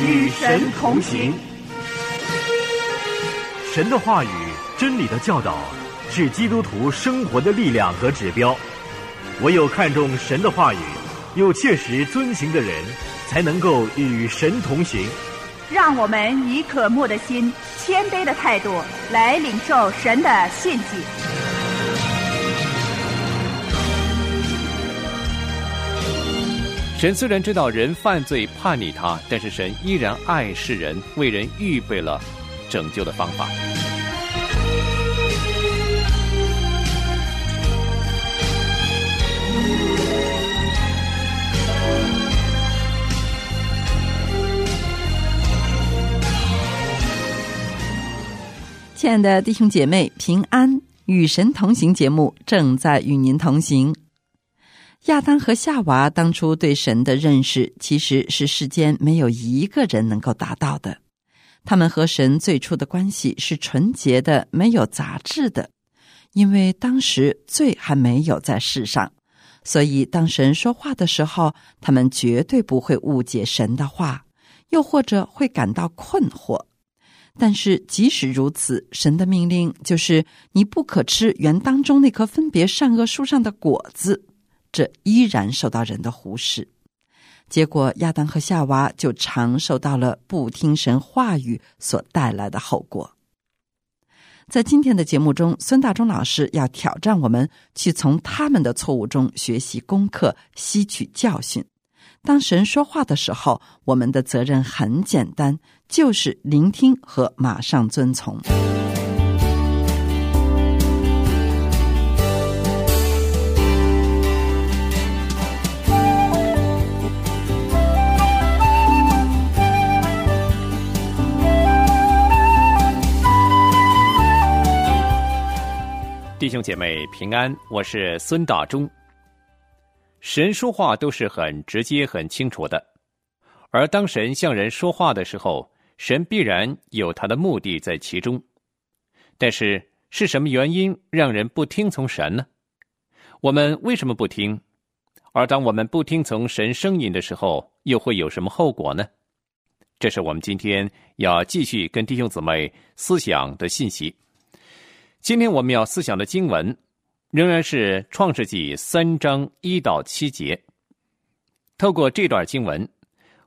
与神同行。神的话语、真理的教导，是基督徒生活的力量和指标。唯有看重神的话语，又切实遵行的人，才能够与神同行。让我们以渴慕的心、谦卑的态度来领受神的信息。神虽然知道人犯罪叛逆他，但是神依然爱世人，为人预备了拯救的方法。亲爱的弟兄姐妹，平安！与神同行节目正在与您同行。亚当和夏娃当初对神的认识，其实是世间没有一个人能够达到的。他们和神最初的关系是纯洁的，没有杂质的。因为当时罪还没有在世上，所以当神说话的时候，他们绝对不会误解神的话，又或者会感到困惑。但是即使如此，神的命令就是你不可吃园当中那棵分别善恶树上的果子。这依然受到人的忽视，结果亚当和夏娃就尝受到了不听神话语所带来的后果。在今天的节目中，孙大中老师要挑战我们去从他们的错误中学习功课，吸取教训。当神说话的时候，我们的责任很简单，就是聆听和马上遵从。弟兄姐妹平安，我是孙大中。神说话都是很直接、很清楚的，而当神向人说话的时候，神必然有他的目的在其中。但是是什么原因让人不听从神呢？我们为什么不听？而当我们不听从神声音的时候，又会有什么后果呢？这是我们今天要继续跟弟兄姊妹思想的信息。今天我们要思想的经文，仍然是《创世纪》三章一到七节。透过这段经文，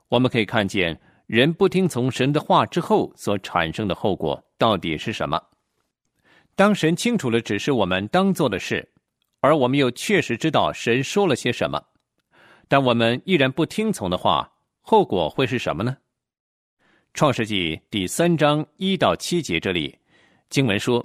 我们可以看见人不听从神的话之后所产生的后果到底是什么。当神清楚了指示我们当做的事，而我们又确实知道神说了些什么，但我们依然不听从的话，后果会是什么呢？《创世纪》第三章一到七节这里，经文说。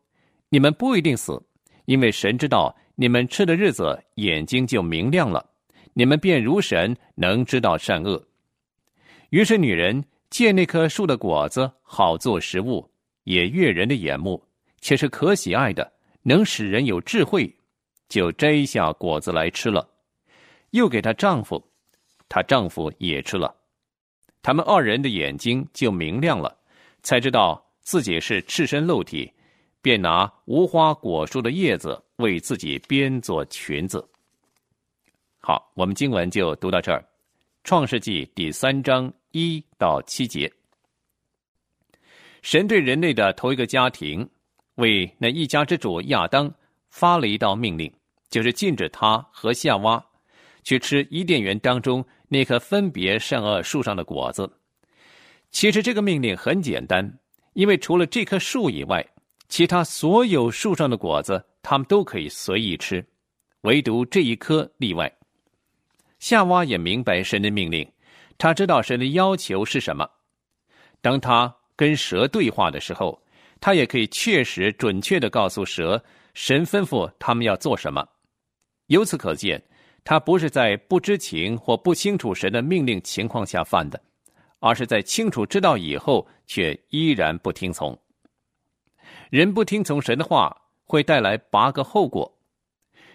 你们不一定死，因为神知道你们吃的日子眼睛就明亮了，你们便如神能知道善恶。于是女人借那棵树的果子好做食物，也悦人的眼目，且是可喜爱的，能使人有智慧，就摘下果子来吃了，又给她丈夫，她丈夫也吃了，他们二人的眼睛就明亮了，才知道自己是赤身露体。便拿无花果树的叶子为自己编做裙子。好，我们经文就读到这儿，《创世纪》第三章一到七节。神对人类的头一个家庭，为那一家之主亚当发了一道命令，就是禁止他和夏娃去吃伊甸园当中那棵分别善恶树上的果子。其实这个命令很简单，因为除了这棵树以外，其他所有树上的果子，他们都可以随意吃，唯独这一颗例外。夏娃也明白神的命令，他知道神的要求是什么。当他跟蛇对话的时候，他也可以确实准确的告诉蛇，神吩咐他们要做什么。由此可见，他不是在不知情或不清楚神的命令情况下犯的，而是在清楚知道以后却依然不听从。人不听从神的话，会带来八个后果。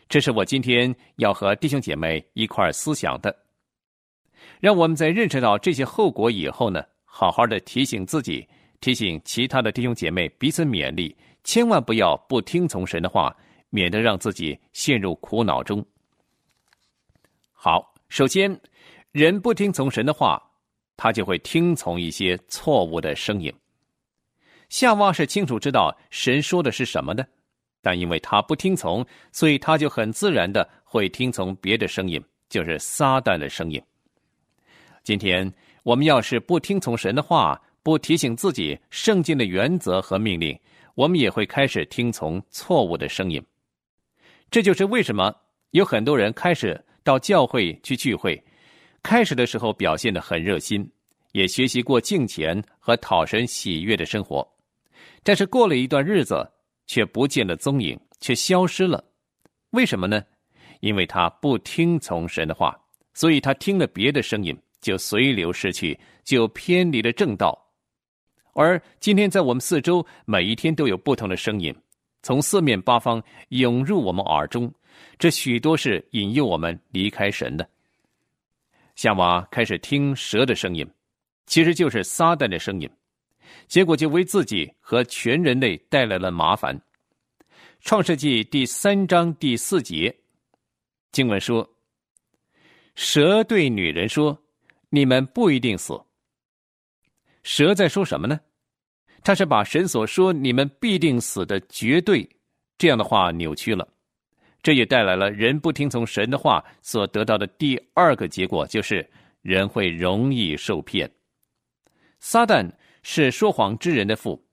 这是我今天要和弟兄姐妹一块思想的。让我们在认识到这些后果以后呢，好好的提醒自己，提醒其他的弟兄姐妹彼此勉励，千万不要不听从神的话，免得让自己陷入苦恼中。好，首先，人不听从神的话，他就会听从一些错误的声音。夏娃是清楚知道神说的是什么的，但因为他不听从，所以他就很自然的会听从别的声音，就是撒旦的声音。今天我们要是不听从神的话，不提醒自己圣经的原则和命令，我们也会开始听从错误的声音。这就是为什么有很多人开始到教会去聚会，开始的时候表现的很热心，也学习过敬虔和讨神喜悦的生活。但是过了一段日子，却不见了踪影，却消失了。为什么呢？因为他不听从神的话，所以他听了别的声音，就随流失去，就偏离了正道。而今天在我们四周，每一天都有不同的声音，从四面八方涌入我们耳中，这许多是引诱我们离开神的。夏娃开始听蛇的声音，其实就是撒旦的声音。结果就为自己和全人类带来了麻烦。创世纪第三章第四节，经文说：“蛇对女人说，你们不一定死。”蛇在说什么呢？他是把神所说“你们必定死”的绝对这样的话扭曲了，这也带来了人不听从神的话所得到的第二个结果，就是人会容易受骗。撒旦。是说谎之人的父，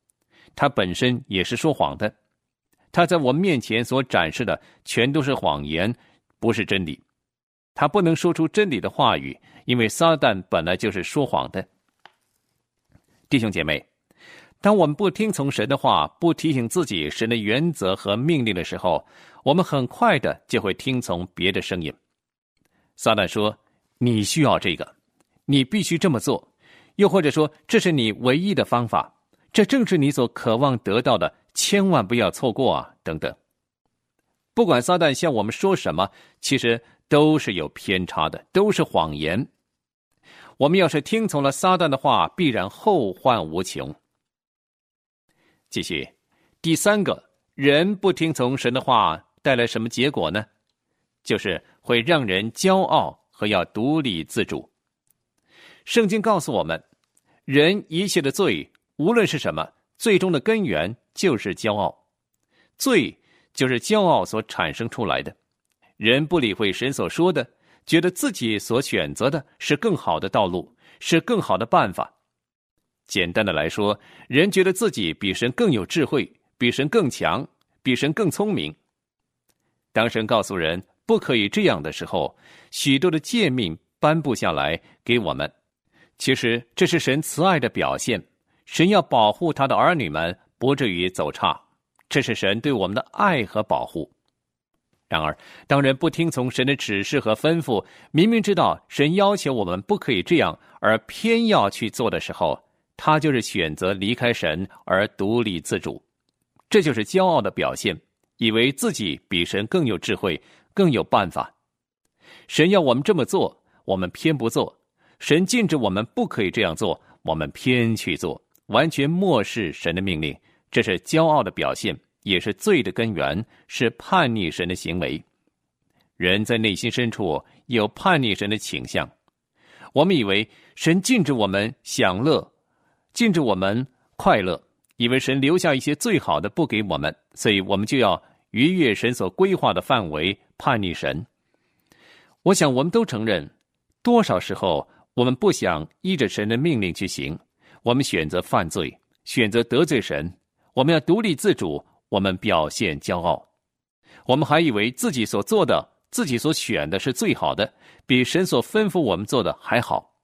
他本身也是说谎的。他在我面前所展示的全都是谎言，不是真理。他不能说出真理的话语，因为撒旦本来就是说谎的。弟兄姐妹，当我们不听从神的话，不提醒自己神的原则和命令的时候，我们很快的就会听从别的声音。撒旦说：“你需要这个，你必须这么做。”又或者说，这是你唯一的方法，这正是你所渴望得到的，千万不要错过啊！等等，不管撒旦向我们说什么，其实都是有偏差的，都是谎言。我们要是听从了撒旦的话，必然后患无穷。继续，第三个人不听从神的话，带来什么结果呢？就是会让人骄傲和要独立自主。圣经告诉我们，人一切的罪，无论是什么，最终的根源就是骄傲。罪就是骄傲所产生出来的。人不理会神所说的，觉得自己所选择的是更好的道路，是更好的办法。简单的来说，人觉得自己比神更有智慧，比神更强，比神更聪明。当神告诉人不可以这样的时候，许多的诫命颁布下来给我们。其实这是神慈爱的表现，神要保护他的儿女们不至于走差，这是神对我们的爱和保护。然而，当人不听从神的指示和吩咐，明明知道神要求我们不可以这样，而偏要去做的时候，他就是选择离开神而独立自主，这就是骄傲的表现，以为自己比神更有智慧、更有办法。神要我们这么做，我们偏不做。神禁止我们不可以这样做，我们偏去做，完全漠视神的命令，这是骄傲的表现，也是罪的根源，是叛逆神的行为。人在内心深处有叛逆神的倾向。我们以为神禁止我们享乐，禁止我们快乐，以为神留下一些最好的不给我们，所以我们就要逾越神所规划的范围，叛逆神。我想我们都承认，多少时候。我们不想依着神的命令去行，我们选择犯罪，选择得罪神。我们要独立自主，我们表现骄傲，我们还以为自己所做的、自己所选的是最好的，比神所吩咐我们做的还好。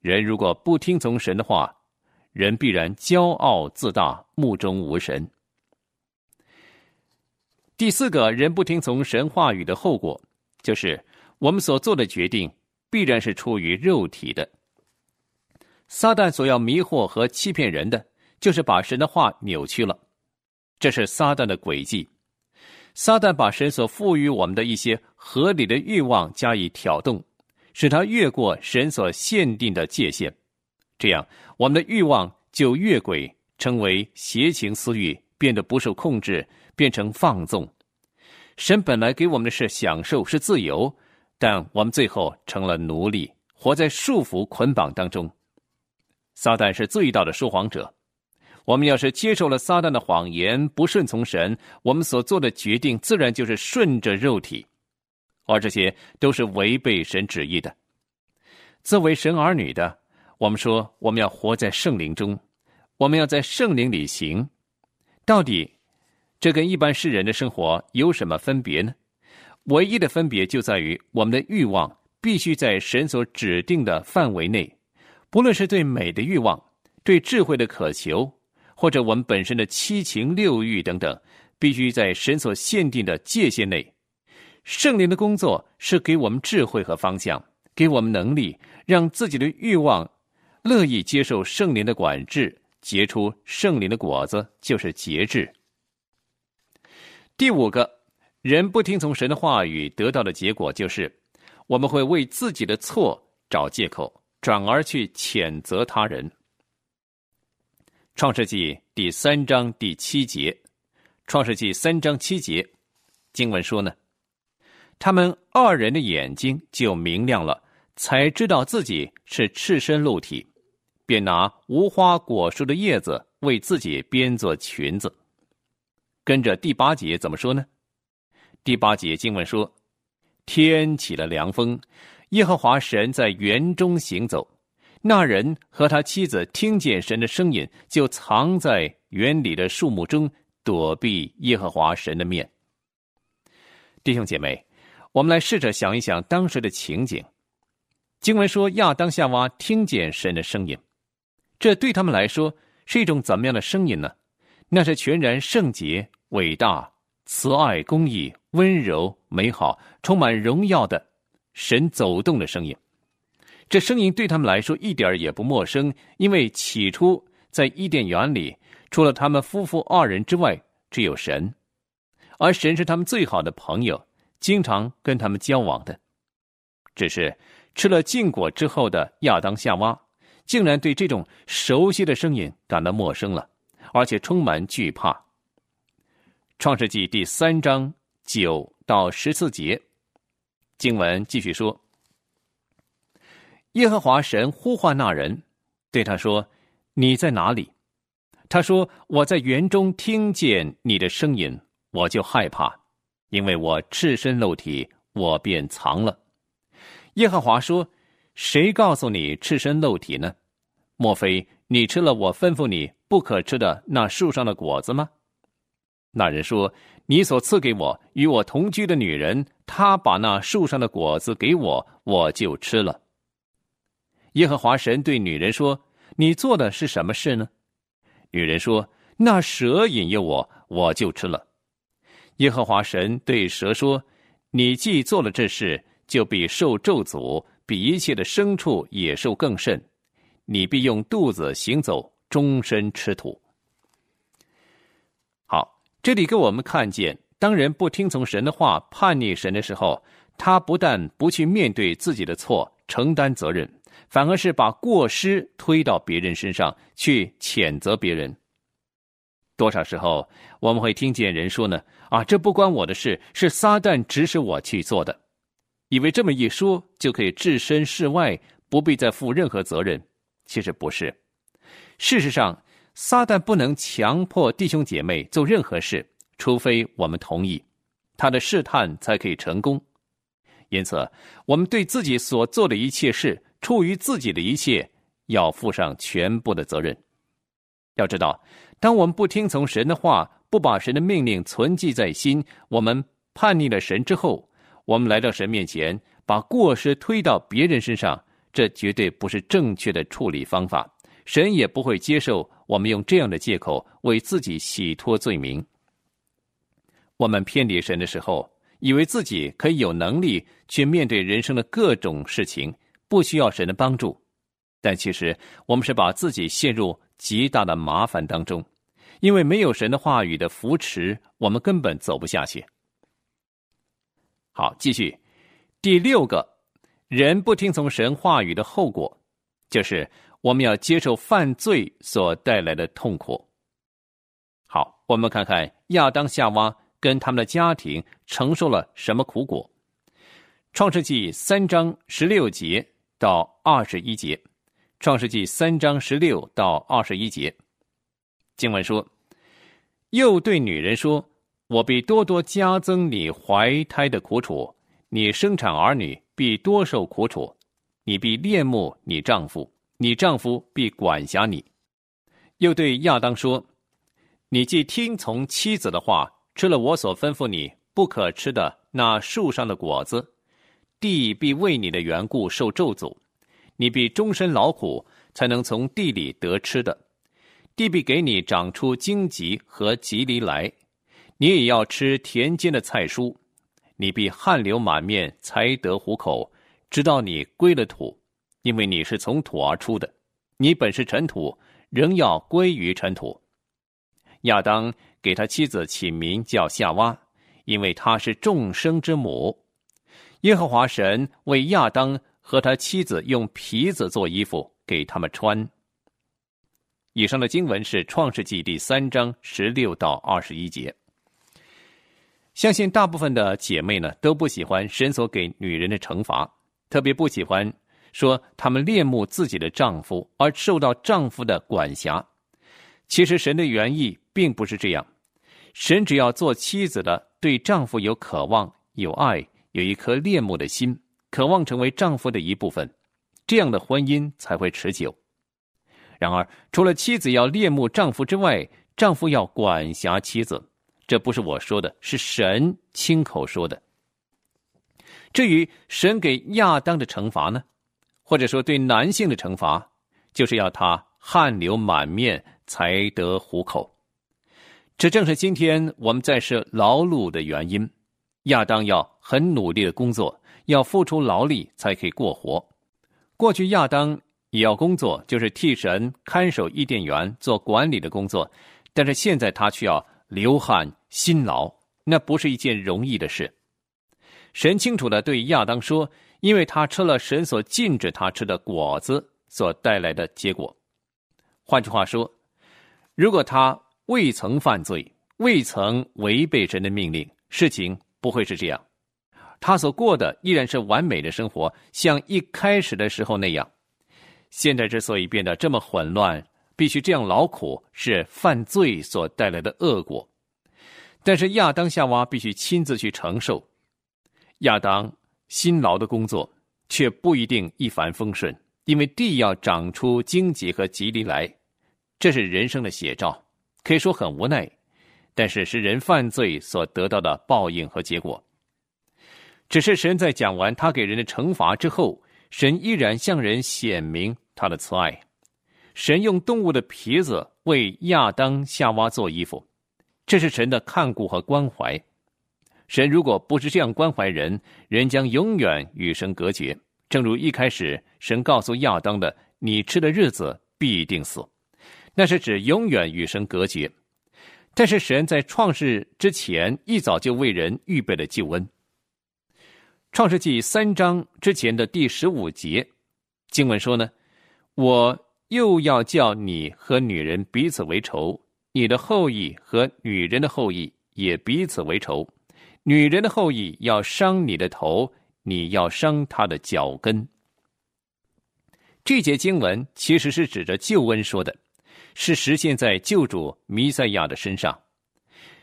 人如果不听从神的话，人必然骄傲自大，目中无神。第四个人不听从神话语的后果，就是我们所做的决定。必然是出于肉体的。撒旦所要迷惑和欺骗人的，就是把神的话扭曲了。这是撒旦的诡计。撒旦把神所赋予我们的一些合理的欲望加以挑动，使它越过神所限定的界限，这样我们的欲望就越轨，成为邪情私欲，变得不受控制，变成放纵。神本来给我们的是享受，是自由，但我们最后成了奴隶，活在束缚捆绑当中。撒旦是最大的说谎者。我们要是接受了撒旦的谎言，不顺从神，我们所做的决定自然就是顺着肉体，而这些都是违背神旨意的。作为神儿女的，我们说我们要活在圣灵中，我们要在圣灵里行。到底，这跟一般世人的生活有什么分别呢？唯一的分别就在于我们的欲望必须在神所指定的范围内，不论是对美的欲望，对智慧的渴求。或者我们本身的七情六欲等等，必须在神所限定的界限内。圣灵的工作是给我们智慧和方向，给我们能力，让自己的欲望乐意接受圣灵的管制，结出圣灵的果子，就是节制。第五个人不听从神的话语，得到的结果就是，我们会为自己的错找借口，转而去谴责他人。创世纪第三章第七节，创世纪三章七节，经文说呢，他们二人的眼睛就明亮了，才知道自己是赤身露体，便拿无花果树的叶子为自己编做裙子。跟着第八节怎么说呢？第八节经文说，天起了凉风，耶和华神在园中行走。那人和他妻子听见神的声音，就藏在园里的树木中，躲避耶和华神的面。弟兄姐妹，我们来试着想一想当时的情景。经文说，亚当夏娃听见神的声音，这对他们来说是一种怎么样的声音呢？那是全然圣洁、伟大、慈爱、公义、温柔、美好、充满荣耀的神走动的声音。这声音对他们来说一点也不陌生，因为起初在伊甸园里，除了他们夫妇二人之外，只有神，而神是他们最好的朋友，经常跟他们交往的。只是吃了禁果之后的亚当夏娃，竟然对这种熟悉的声音感到陌生了，而且充满惧怕。创世纪第三章九到十四节，经文继续说。耶和华神呼唤那人，对他说：“你在哪里？”他说：“我在园中听见你的声音，我就害怕，因为我赤身露体，我便藏了。”耶和华说：“谁告诉你赤身露体呢？莫非你吃了我吩咐你不可吃的那树上的果子吗？”那人说：“你所赐给我与我同居的女人，她把那树上的果子给我，我就吃了。”耶和华神对女人说：“你做的是什么事呢？”女人说：“那蛇引诱我，我就吃了。”耶和华神对蛇说：“你既做了这事，就比受咒诅，比一切的牲畜、野兽更甚。你必用肚子行走，终身吃土。”这里给我们看见，当人不听从神的话，叛逆神的时候，他不但不去面对自己的错，承担责任。反而是把过失推到别人身上去谴责别人。多少时候我们会听见人说呢？啊，这不关我的事，是撒旦指使我去做的，以为这么一说就可以置身事外，不必再负任何责任。其实不是。事实上，撒旦不能强迫弟兄姐妹做任何事，除非我们同意，他的试探才可以成功。因此，我们对自己所做的一切事。出于自己的一切，要负上全部的责任。要知道，当我们不听从神的话，不把神的命令存记在心，我们叛逆了神之后，我们来到神面前，把过失推到别人身上，这绝对不是正确的处理方法。神也不会接受我们用这样的借口为自己洗脱罪名。我们偏离神的时候，以为自己可以有能力去面对人生的各种事情。不需要神的帮助，但其实我们是把自己陷入极大的麻烦当中，因为没有神的话语的扶持，我们根本走不下去。好，继续，第六个，人不听从神话语的后果，就是我们要接受犯罪所带来的痛苦。好，我们看看亚当夏娃跟他们的家庭承受了什么苦果。创世纪三章十六节到二十一节。创世纪三章十六到二十一节，经文说：“又对女人说，我必多多加增你怀胎的苦楚，你生产儿女必多受苦楚，你必恋慕你丈夫，你丈夫必管辖你。”又对亚当说：“你既听从妻子的话，吃了我所吩咐你不可吃的那树上的果子，地必为你的缘故受咒诅。”你必终身劳苦，才能从地里得吃的；地必给你长出荆棘和棘藜来，你也要吃田间的菜蔬。你必汗流满面，才得糊口，直到你归了土，因为你是从土而出的。你本是尘土，仍要归于尘土。亚当给他妻子起名叫夏娃，因为她是众生之母。耶和华神为亚当。和他妻子用皮子做衣服给他们穿。以上的经文是《创世纪》第三章十六到二十一节。相信大部分的姐妹呢都不喜欢神所给女人的惩罚，特别不喜欢说他们恋慕自己的丈夫而受到丈夫的管辖。其实神的原意并不是这样，神只要做妻子的对丈夫有渴望、有爱、有一颗恋慕的心。渴望成为丈夫的一部分，这样的婚姻才会持久。然而，除了妻子要恋慕丈夫之外，丈夫要管辖妻子，这不是我说的，是神亲口说的。至于神给亚当的惩罚呢，或者说对男性的惩罚，就是要他汗流满面才得糊口。这正是今天我们在世劳碌的原因。亚当要很努力的工作。要付出劳力才可以过活。过去亚当也要工作，就是替神看守伊甸园做管理的工作，但是现在他却要流汗辛劳，那不是一件容易的事。神清楚的对亚当说：“因为他吃了神所禁止他吃的果子所带来的结果。”换句话说，如果他未曾犯罪，未曾违背神的命令，事情不会是这样。他所过的依然是完美的生活，像一开始的时候那样。现在之所以变得这么混乱，必须这样劳苦，是犯罪所带来的恶果。但是亚当夏娃必须亲自去承受。亚当辛劳的工作，却不一定一帆风顺，因为地要长出荆棘和棘藜来，这是人生的写照，可以说很无奈，但是是人犯罪所得到的报应和结果。只是神在讲完他给人的惩罚之后，神依然向人显明他的慈爱。神用动物的皮子为亚当、夏娃做衣服，这是神的看顾和关怀。神如果不是这样关怀人，人将永远与神隔绝。正如一开始神告诉亚当的：“你吃的日子必定死。”那是指永远与神隔绝。但是神在创世之前一早就为人预备了救恩。创世纪三章之前的第十五节，经文说呢：“我又要叫你和女人彼此为仇，你的后裔和女人的后裔也彼此为仇。女人的后裔要伤你的头，你要伤她的脚跟。”这节经文其实是指着救恩说的，是实现在救主弥赛亚的身上。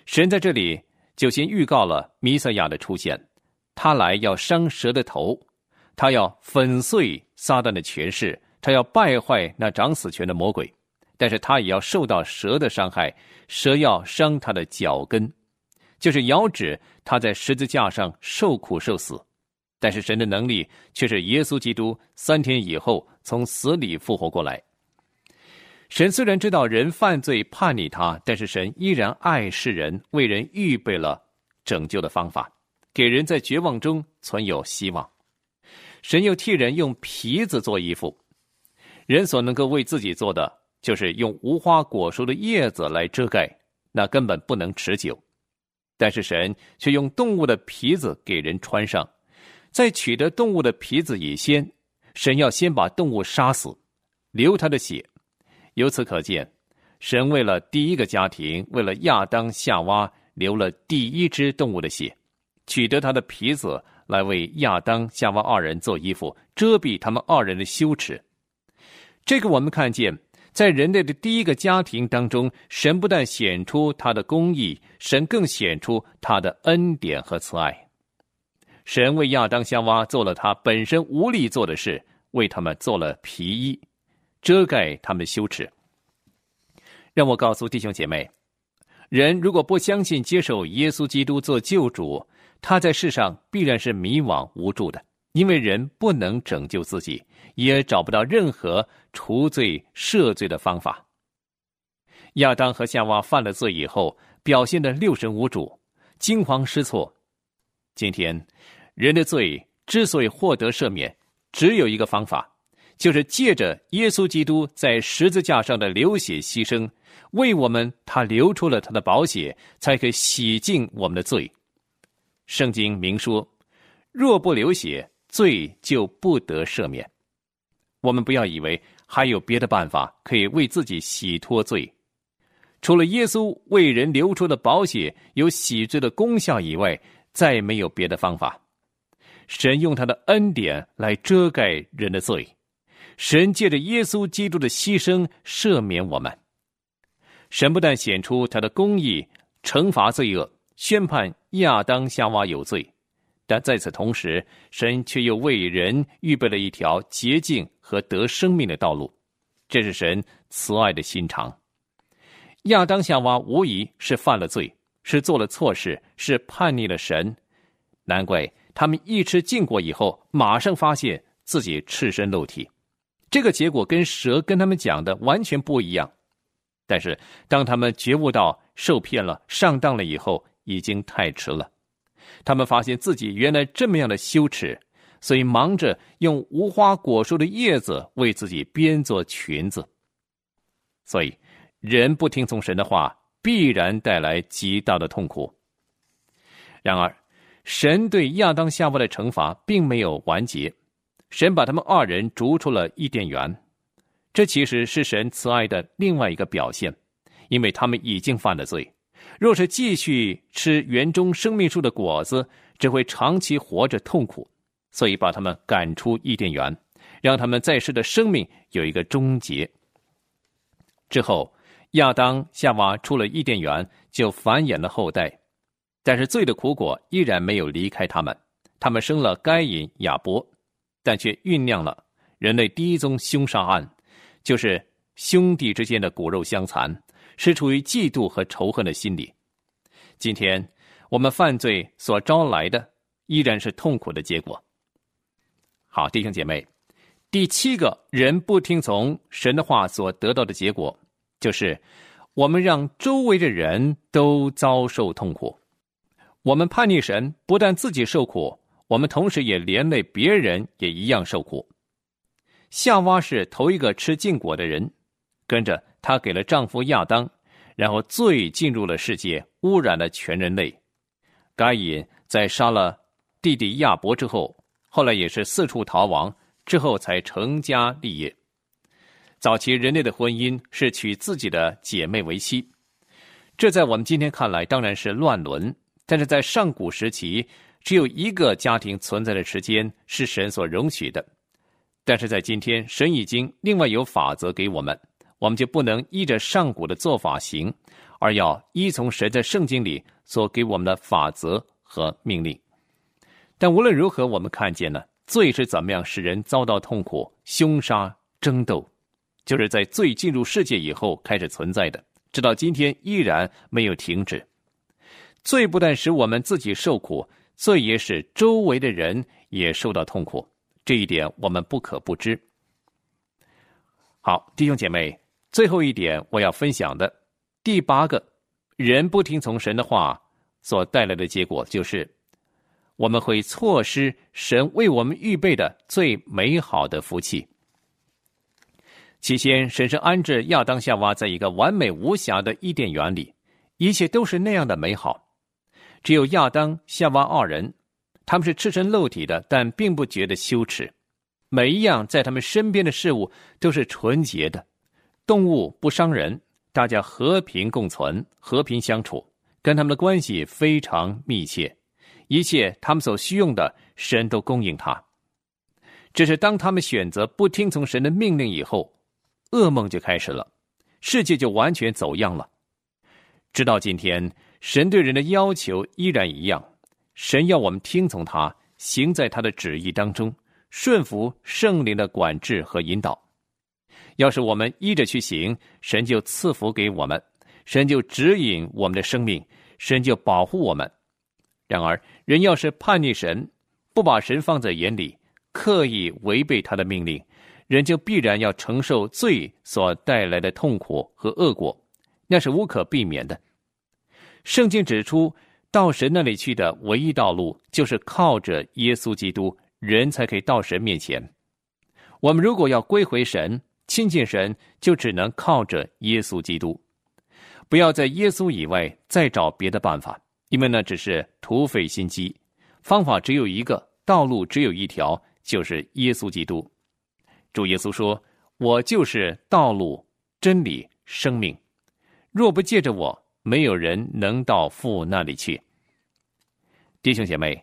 神在这里就先预告了弥赛亚的出现。他来要伤蛇的头，他要粉碎撒旦的权势，他要败坏那掌死权的魔鬼，但是他也要受到蛇的伤害，蛇要伤他的脚跟，就是遥指他在十字架上受苦受死。但是神的能力却是耶稣基督三天以后从死里复活过来。神虽然知道人犯罪叛逆他，但是神依然爱世人，为人预备了拯救的方法。给人在绝望中存有希望，神又替人用皮子做衣服，人所能够为自己做的，就是用无花果树的叶子来遮盖，那根本不能持久。但是神却用动物的皮子给人穿上，在取得动物的皮子以先，神要先把动物杀死，流他的血。由此可见，神为了第一个家庭，为了亚当夏娃，流了第一只动物的血，取得他的皮子来为亚当夏娃二人做衣服，遮蔽他们二人的羞耻。这个我们看见。在人类的第一个家庭当中，神不但显出他的公义，神更显出他的恩典和慈爱。神为亚当夏娃做了他本身无力做的事，为他们做了皮衣，遮盖他们的羞耻。让我告诉弟兄姐妹，人如果不相信接受耶稣基督做救主，他在世上必然是迷惘无助的。因为人不能拯救自己，也找不到任何除罪赦罪的方法。亚当和夏娃犯了罪以后，表现的六神无主、惊慌失措。今天，人的罪之所以获得赦免，只有一个方法，就是借着耶稣基督在十字架上的流血牺牲，为我们他流出了他的宝血，才可洗净我们的罪。圣经明说：若不流血，罪就不得赦免。我们不要以为还有别的办法可以为自己洗脱罪，除了耶稣为人流出的宝血有洗罪的功效以外，再没有别的方法。神用他的恩典来遮盖人的罪，神借着耶稣基督的牺牲赦免我们。神不但显出他的公义，惩罚罪恶，宣判亚当夏娃有罪。但在此同时，神却又为人预备了一条洁净和得生命的道路，这是神慈爱的心肠。亚当夏娃无疑是犯了罪，是做了错事，是叛逆了神，难怪他们一吃禁果以后，马上发现自己赤身露体。这个结果跟蛇跟他们讲的完全不一样。但是当他们觉悟到受骗了、上当了以后，已经太迟了。他们发现自己原来这么样的羞耻，所以忙着用无花果树的叶子为自己编做裙子。所以，人不听从神的话，必然带来极大的痛苦。然而，神对亚当夏娃的惩罚并没有完结，神把他们二人逐出了伊甸园。这其实是神慈爱的另外一个表现，因为他们已经犯了罪。若是继续吃园中生命树的果子，只会长期活着痛苦，所以把他们赶出伊甸园，让他们在世的生命有一个终结。之后，亚当夏娃出了伊甸园，就繁衍了后代，但是罪的苦果依然没有离开他们。他们生了该隐、亚伯，但却酝酿了人类第一宗凶杀案，就是兄弟之间的骨肉相残。是处于嫉妒和仇恨的心理。今天我们犯罪所招来的，依然是痛苦的结果。好，弟兄姐妹，第七个人不听从神的话所得到的结果，就是我们让周围的人都遭受痛苦。我们叛逆神，不但自己受苦，我们同时也连累别人也一样受苦。夏娃是头一个吃禁果的人，跟着。她给了丈夫亚当，然后罪进入了世界，污染了全人类。该隐在杀了弟弟亚伯之后，后来也是四处逃亡，之后才成家立业。早期人类的婚姻是娶自己的姐妹为妻，这在我们今天看来当然是乱伦。但是在上古时期，只有一个家庭存在的时间是神所容许的。但是在今天，神已经另外有法则给我们。我们就不能依着上古的做法行，而要依从神在圣经里所给我们的法则和命令。但无论如何，我们看见呢，罪是怎么样使人遭到痛苦、凶杀、争斗，就是在罪进入世界以后开始存在的，直到今天依然没有停止。罪不但使我们自己受苦，罪也使周围的人也受到痛苦。这一点我们不可不知。好，弟兄姐妹。最后一点，我要分享的第八个，人不听从神的话所带来的结果，就是我们会错失神为我们预备的最美好的福气。起先，神是安置亚当夏娃在一个完美无瑕的伊甸园里，一切都是那样的美好。只有亚当、夏娃二人，他们是赤身露体的，但并不觉得羞耻。每一样在他们身边的事物都是纯洁的，动物不伤人，大家和平共存，和平相处，跟他们的关系非常密切。一切他们所需用的，神都供应他。只是当他们选择不听从神的命令以后，噩梦就开始了，世界就完全走样了。直到今天，神对人的要求依然一样，神要我们听从他，行在他的旨意当中，顺服圣灵的管制和引导。要是我们依着去行，神就赐福给我们，神就指引我们的生命，神就保护我们。然而，人要是叛逆神，不把神放在眼里，刻意违背他的命令。人就必然要承受罪所带来的痛苦和恶果，那是无可避免的。圣经指出，到神那里去的唯一道路，就是靠着耶稣基督，人才可以到神面前。我们如果要归回神、亲近神，就只能靠着耶稣基督，不要在耶稣以外再找别的办法，因为那只是土匪心机。方法只有一个，道路只有一条，就是耶稣基督。主耶稣说：“我就是道路、真理、生命。若不借着我，没有人能到父那里去。”弟兄姐妹，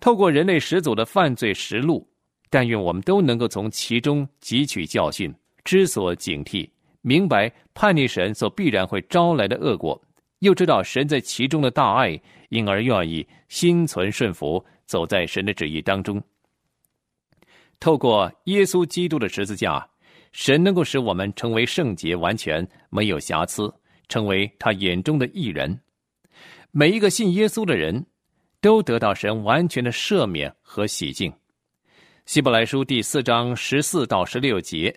透过人类始祖的犯罪实录，但愿我们都能够从其中汲取教训，知所警惕，明白叛逆神所必然会招来的恶果，又知道神在其中的大爱，因而愿意心存顺服，走在神的旨意当中。透过耶稣基督的十字架，神能够使我们成为圣洁、完全、没有瑕疵，成为他眼中的艺人。每一个信耶稣的人，都得到神完全的赦免和洗净。希伯来书第四章十四到十六节，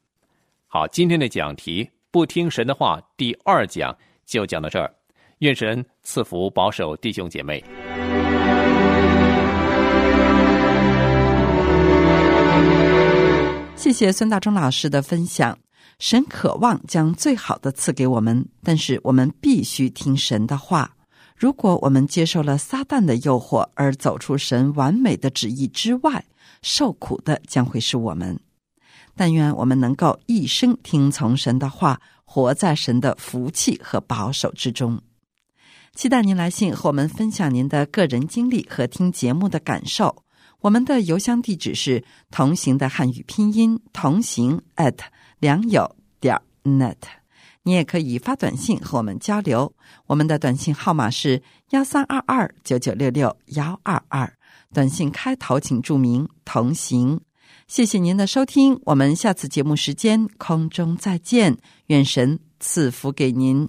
好，今天的讲题不听神的话第二讲就讲到这儿，愿神赐福保守弟兄姐妹。谢谢孙大中老师的分享。神渴望将最好的赐给我们，但是我们必须听神的话。如果我们接受了撒旦的诱惑而走出神完美的旨意之外，受苦的将会是我们。但愿我们能够一生听从神的话，活在神的福气和保守之中。期待您来信和我们分享您的个人经历和听节目的感受。我们的邮箱地址是同行的汉语拼音同行 at 良友点 net。你也可以发短信和我们交流，我们的短信号码是幺三二二九九六六幺二二。短信开头请注明同行。谢谢您的收听，我们下次节目时间空中再见，愿神赐福给您。